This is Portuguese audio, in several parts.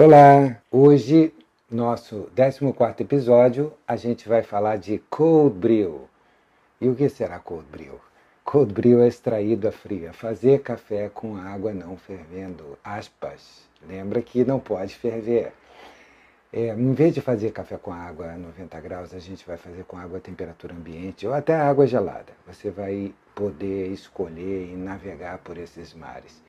Olá! Hoje, nosso 14 episódio, a gente vai falar de cold brew. E o que será cold brew? Cold brew é extraído a fria, fazer café com água não fervendo, aspas. Lembra que não pode ferver. É, em vez de fazer café com água a 90 graus, a gente vai fazer com água a temperatura ambiente ou até água gelada. Você vai poder escolher e navegar por esses mares.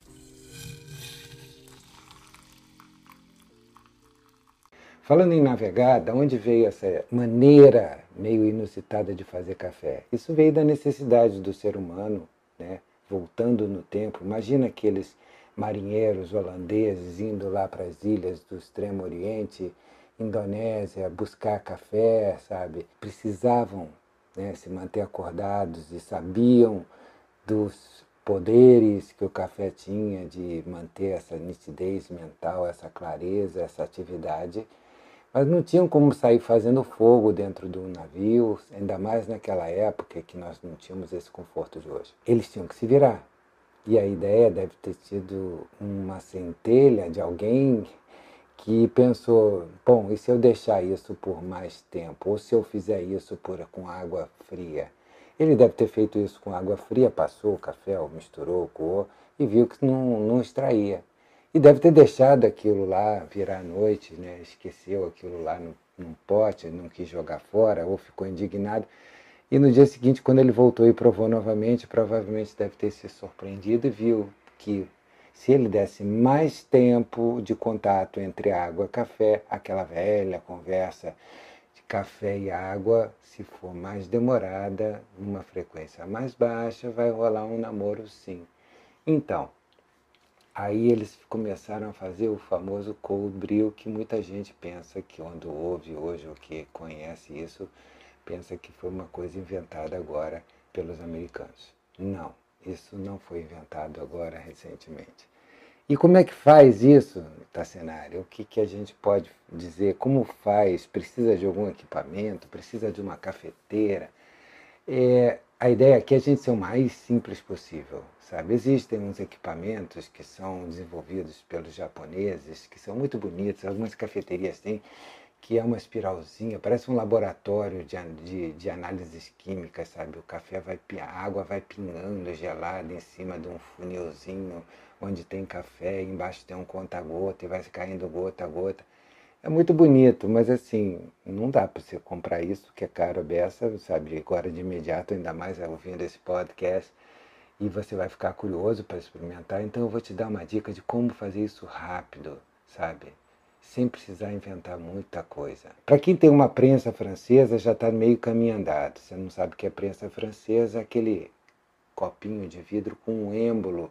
Falando em navegar, da onde veio essa maneira meio inusitada de fazer café? Isso veio da necessidade do ser humano, né? voltando no tempo. Imagina aqueles marinheiros holandeses indo lá para as ilhas do Extremo Oriente, Indonésia, buscar café, sabe? Precisavam né, se manter acordados e sabiam dos poderes que o café tinha de manter essa nitidez mental, essa clareza, essa atividade mas não tinham como sair fazendo fogo dentro do navio, ainda mais naquela época que nós não tínhamos esse conforto de hoje. Eles tinham que se virar. E a ideia deve ter sido uma centelha de alguém que pensou: bom, e se eu deixar isso por mais tempo? Ou se eu fizer isso por, com água fria? Ele deve ter feito isso com água fria, passou o café, misturou, coou e viu que não, não extraía. E deve ter deixado aquilo lá virar noite, né? esqueceu aquilo lá no, num pote, não quis jogar fora, ou ficou indignado. E no dia seguinte, quando ele voltou e provou novamente, provavelmente deve ter se surpreendido e viu que se ele desse mais tempo de contato entre água e café, aquela velha conversa de café e água, se for mais demorada, uma frequência mais baixa, vai rolar um namoro sim. Então, Aí eles começaram a fazer o famoso cold brew, que muita gente pensa que quando ouve hoje ou que conhece isso, pensa que foi uma coisa inventada agora pelos americanos. Não, isso não foi inventado agora recentemente. E como é que faz isso, Tassenari? O que, que a gente pode dizer? Como faz? Precisa de algum equipamento? Precisa de uma cafeteira? É, a ideia aqui é a gente ser o mais simples possível, sabe? Existem uns equipamentos que são desenvolvidos pelos japoneses, que são muito bonitos, algumas cafeterias têm, que é uma espiralzinha, parece um laboratório de, de, de análises químicas, sabe? O café vai, a água vai pingando gelada em cima de um funilzinho onde tem café, embaixo tem um conta-gota e vai caindo gota a gota. É muito bonito, mas assim, não dá para você comprar isso, que é caro beça, sabe? Agora de imediato, ainda mais ouvindo esse podcast, e você vai ficar curioso para experimentar. Então eu vou te dar uma dica de como fazer isso rápido, sabe? Sem precisar inventar muita coisa. Para quem tem uma prensa francesa, já está meio caminho andado. Você não sabe o que é prensa francesa, aquele copinho de vidro com um êmbolo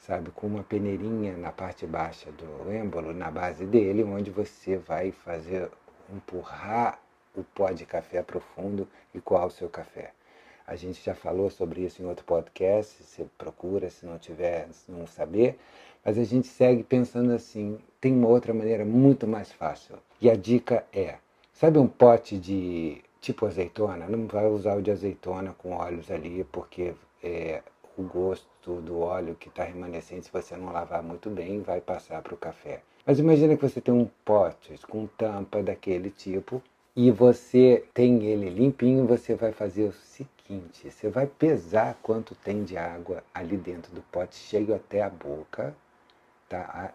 sabe, com uma peneirinha na parte baixa do êmbolo, na base dele, onde você vai fazer empurrar o pó de café profundo e coar o seu café. A gente já falou sobre isso em outro podcast, você procura se não tiver, se não saber, mas a gente segue pensando assim, tem uma outra maneira muito mais fácil. E a dica é, sabe um pote de tipo azeitona? Não vai usar o de azeitona com óleos ali, porque é, o gosto do óleo que está remanescente, se você não lavar muito bem, vai passar para o café. Mas imagina que você tem um pote com tampa daquele tipo e você tem ele limpinho, você vai fazer o seguinte: você vai pesar quanto tem de água ali dentro do pote, cheio até a boca. Tá?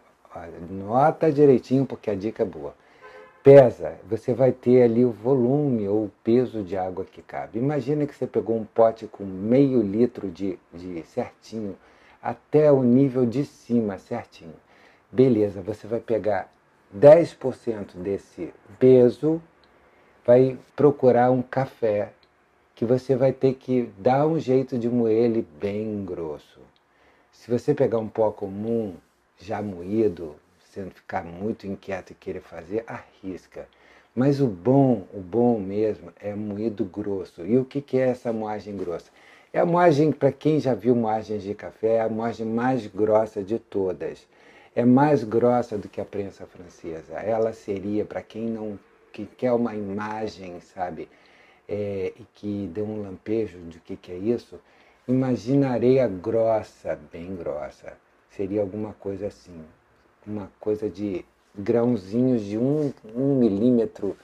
Nota direitinho porque a dica é boa pesa, você vai ter ali o volume ou o peso de água que cabe. Imagina que você pegou um pote com meio litro de, de certinho, até o nível de cima certinho. Beleza, você vai pegar 10% desse peso, vai procurar um café que você vai ter que dar um jeito de moer ele bem grosso. Se você pegar um pó comum, já moído, ficar muito inquieto e querer fazer, arrisca. Mas o bom, o bom mesmo é moído grosso. E o que, que é essa moagem grossa? É a moagem, para quem já viu moagens de café, é a moagem mais grossa de todas. É mais grossa do que a prensa francesa. Ela seria, para quem não que quer uma imagem, sabe, é, e que dê um lampejo de que, que é isso, imagina areia grossa, bem grossa. Seria alguma coisa assim uma coisa de grãozinhos de um, um milímetro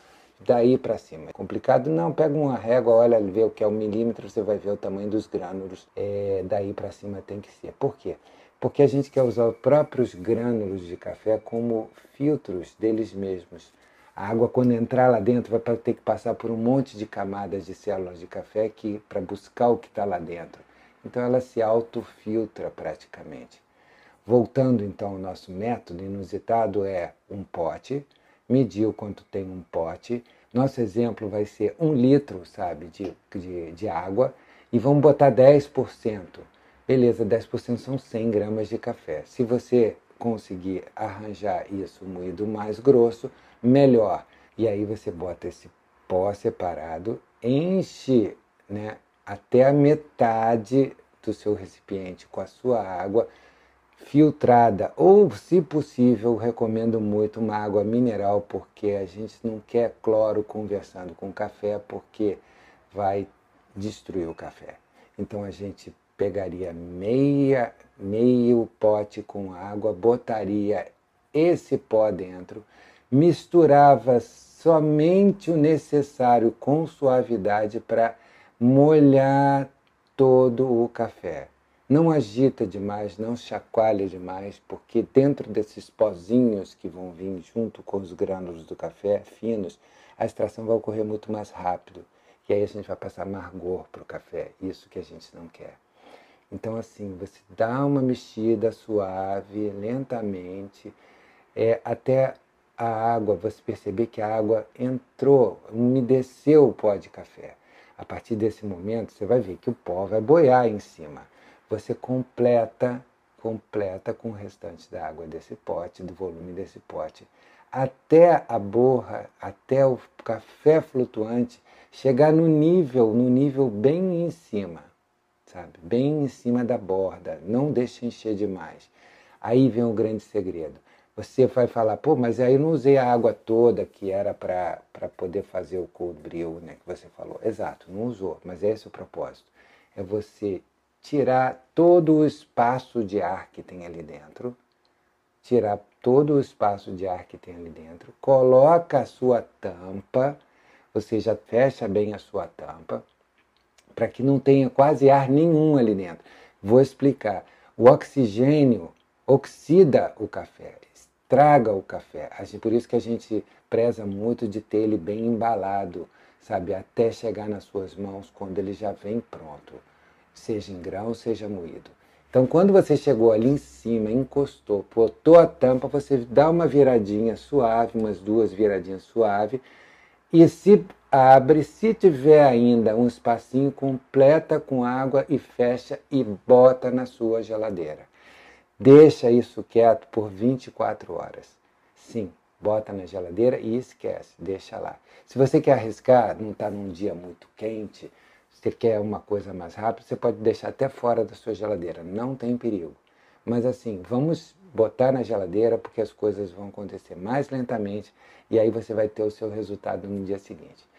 daí para cima. É complicado? Não, pega uma régua, olha, vê o que é um milímetro, você vai ver o tamanho dos grânulos. É, daí para cima tem que ser. Por quê? Porque a gente quer usar os próprios grânulos de café como filtros deles mesmos. A água, quando entrar lá dentro, vai ter que passar por um monte de camadas de células de café para buscar o que está lá dentro. Então ela se autofiltra praticamente. Voltando então ao nosso método inusitado é um pote, medir o quanto tem um pote. Nosso exemplo vai ser um litro, sabe, de, de, de água e vamos botar 10%. Beleza, 10% são 100 gramas de café. Se você conseguir arranjar isso moído mais grosso, melhor. E aí você bota esse pó separado, enche né, até a metade do seu recipiente com a sua água filtrada ou, se possível, recomendo muito uma água mineral porque a gente não quer cloro conversando com café porque vai destruir o café. Então a gente pegaria meia, meio pote com água, botaria esse pó dentro, misturava somente o necessário com suavidade para molhar todo o café. Não agita demais, não chacoalha demais, porque dentro desses pozinhos que vão vir junto com os grânulos do café finos, a extração vai ocorrer muito mais rápido. E aí a gente vai passar amargor para o café, isso que a gente não quer. Então, assim, você dá uma mexida suave, lentamente, é, até a água, você perceber que a água entrou, umedeceu o pó de café. A partir desse momento, você vai ver que o pó vai boiar em cima. Você completa, completa com o restante da água desse pote, do volume desse pote, até a borra, até o café flutuante chegar no nível, no nível bem em cima sabe? Bem em cima da borda, não deixe encher demais. Aí vem o grande segredo. Você vai falar, pô, mas aí eu não usei a água toda que era para poder fazer o cold brew, né, que você falou. Exato, não usou, mas esse é o propósito. É você tirar todo o espaço de ar que tem ali dentro, tirar todo o espaço de ar que tem ali dentro, coloca a sua tampa, você já fecha bem a sua tampa, para que não tenha quase ar nenhum ali dentro. Vou explicar. O oxigênio oxida o café, estraga o café. Por isso que a gente preza muito de ter ele bem embalado, sabe, até chegar nas suas mãos quando ele já vem pronto, seja em grão, seja moído. Então, quando você chegou ali em cima, encostou, botou a tampa, você dá uma viradinha suave, umas duas viradinhas suave, e se abre, se tiver ainda um espacinho, completa com água e fecha e bota na sua geladeira. Deixa isso quieto por 24 horas. Sim, bota na geladeira e esquece, deixa lá. Se você quer arriscar, não está num dia muito quente, você quer uma coisa mais rápida, você pode deixar até fora da sua geladeira, não tem perigo. Mas assim, vamos botar na geladeira porque as coisas vão acontecer mais lentamente e aí você vai ter o seu resultado no dia seguinte.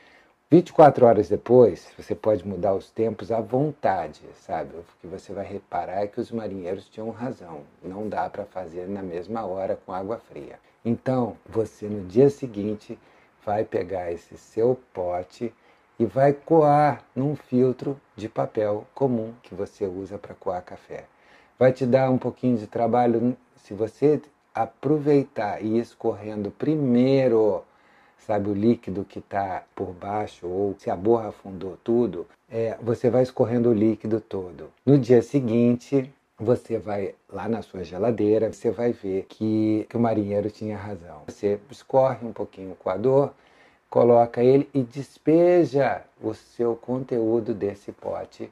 24 horas depois, você pode mudar os tempos à vontade, sabe? O que você vai reparar é que os marinheiros tinham razão. Não dá para fazer na mesma hora com água fria. Então, você no dia seguinte vai pegar esse seu pote e vai coar num filtro de papel comum que você usa para coar café. Vai te dar um pouquinho de trabalho se você aproveitar e ir escorrendo primeiro sabe, o líquido que está por baixo, ou se a borra afundou tudo, é, você vai escorrendo o líquido todo. No dia seguinte, você vai lá na sua geladeira, você vai ver que, que o marinheiro tinha razão. Você escorre um pouquinho o coador, coloca ele e despeja o seu conteúdo desse pote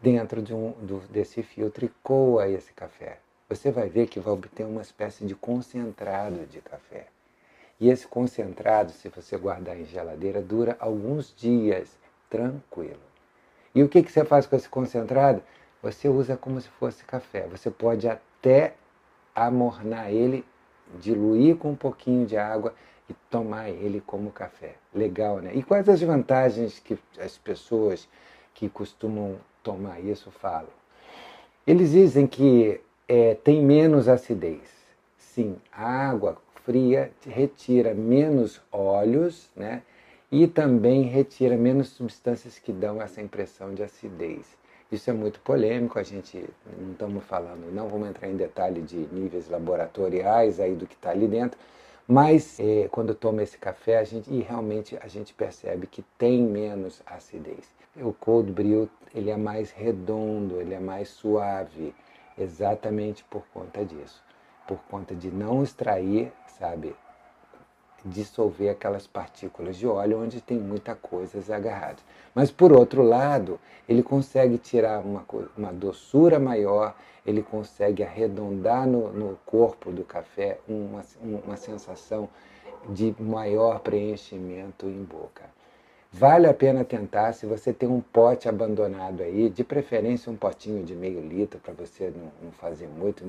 dentro de um, do, desse filtro e coa esse café. Você vai ver que vai obter uma espécie de concentrado de café. E esse concentrado, se você guardar em geladeira, dura alguns dias tranquilo. E o que, que você faz com esse concentrado? Você usa como se fosse café. Você pode até amornar ele, diluir com um pouquinho de água e tomar ele como café. Legal, né? E quais as vantagens que as pessoas que costumam tomar isso falam? Eles dizem que é, tem menos acidez. Sim, a água fria retira menos óleos, né? E também retira menos substâncias que dão essa impressão de acidez. Isso é muito polêmico, a gente não estamos falando, não vamos entrar em detalhe de níveis laboratoriais aí do que está ali dentro, mas é, quando toma esse café, a gente, e realmente a gente percebe que tem menos acidez. O cold brew ele é mais redondo, ele é mais suave, exatamente por conta disso, por conta de não extrair, sabe, dissolver aquelas partículas de óleo onde tem muita coisa agarrada. Mas por outro lado, ele consegue tirar uma, uma doçura maior, ele consegue arredondar no, no corpo do café uma, uma sensação de maior preenchimento em boca. Vale a pena tentar, se você tem um pote abandonado aí, de preferência um potinho de meio litro para você não, não fazer muito.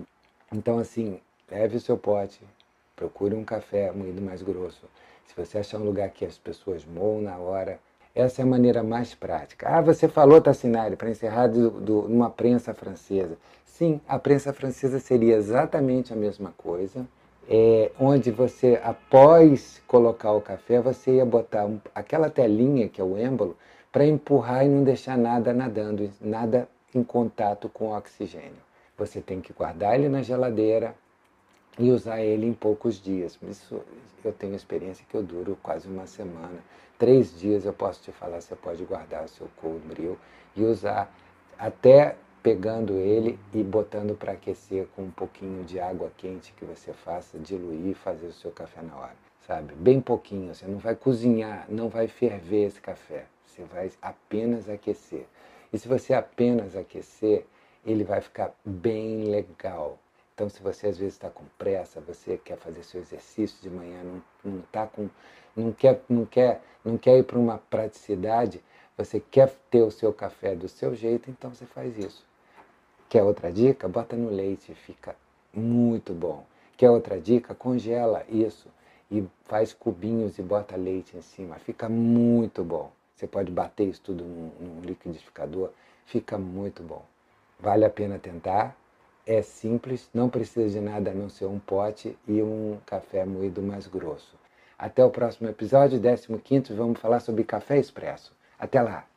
Então, assim, leve o seu pote, procure um café moído mais grosso. Se você achar um lugar que as pessoas moam na hora, essa é a maneira mais prática. Ah, você falou, Tassinari, para encerrar, do, do, numa prensa francesa. Sim, a prensa francesa seria exatamente a mesma coisa, é, onde você, após colocar o café, você ia botar um, aquela telinha, que é o êmbolo, para empurrar e não deixar nada nadando, nada em contato com o oxigênio. Você tem que guardar ele na geladeira e usar ele em poucos dias. Isso eu tenho experiência que eu duro quase uma semana. Três dias eu posso te falar, você pode guardar o seu cold brew e usar até pegando ele e botando para aquecer com um pouquinho de água quente que você faça, diluir e fazer o seu café na hora, sabe? Bem pouquinho, você não vai cozinhar, não vai ferver esse café, você vai apenas aquecer. E se você apenas aquecer, ele vai ficar bem legal. Então, se você às vezes está com pressa, você quer fazer seu exercício de manhã, não, não, tá com, não, quer, não, quer, não quer ir para uma praticidade, você quer ter o seu café do seu jeito, então você faz isso. Quer outra dica? Bota no leite, fica muito bom. Quer outra dica? Congela isso e faz cubinhos e bota leite em cima. Fica muito bom. Você pode bater isso tudo num, num liquidificador, fica muito bom. Vale a pena tentar. É simples, não precisa de nada a não ser um pote e um café moído mais grosso. Até o próximo episódio, 15, vamos falar sobre café expresso. Até lá!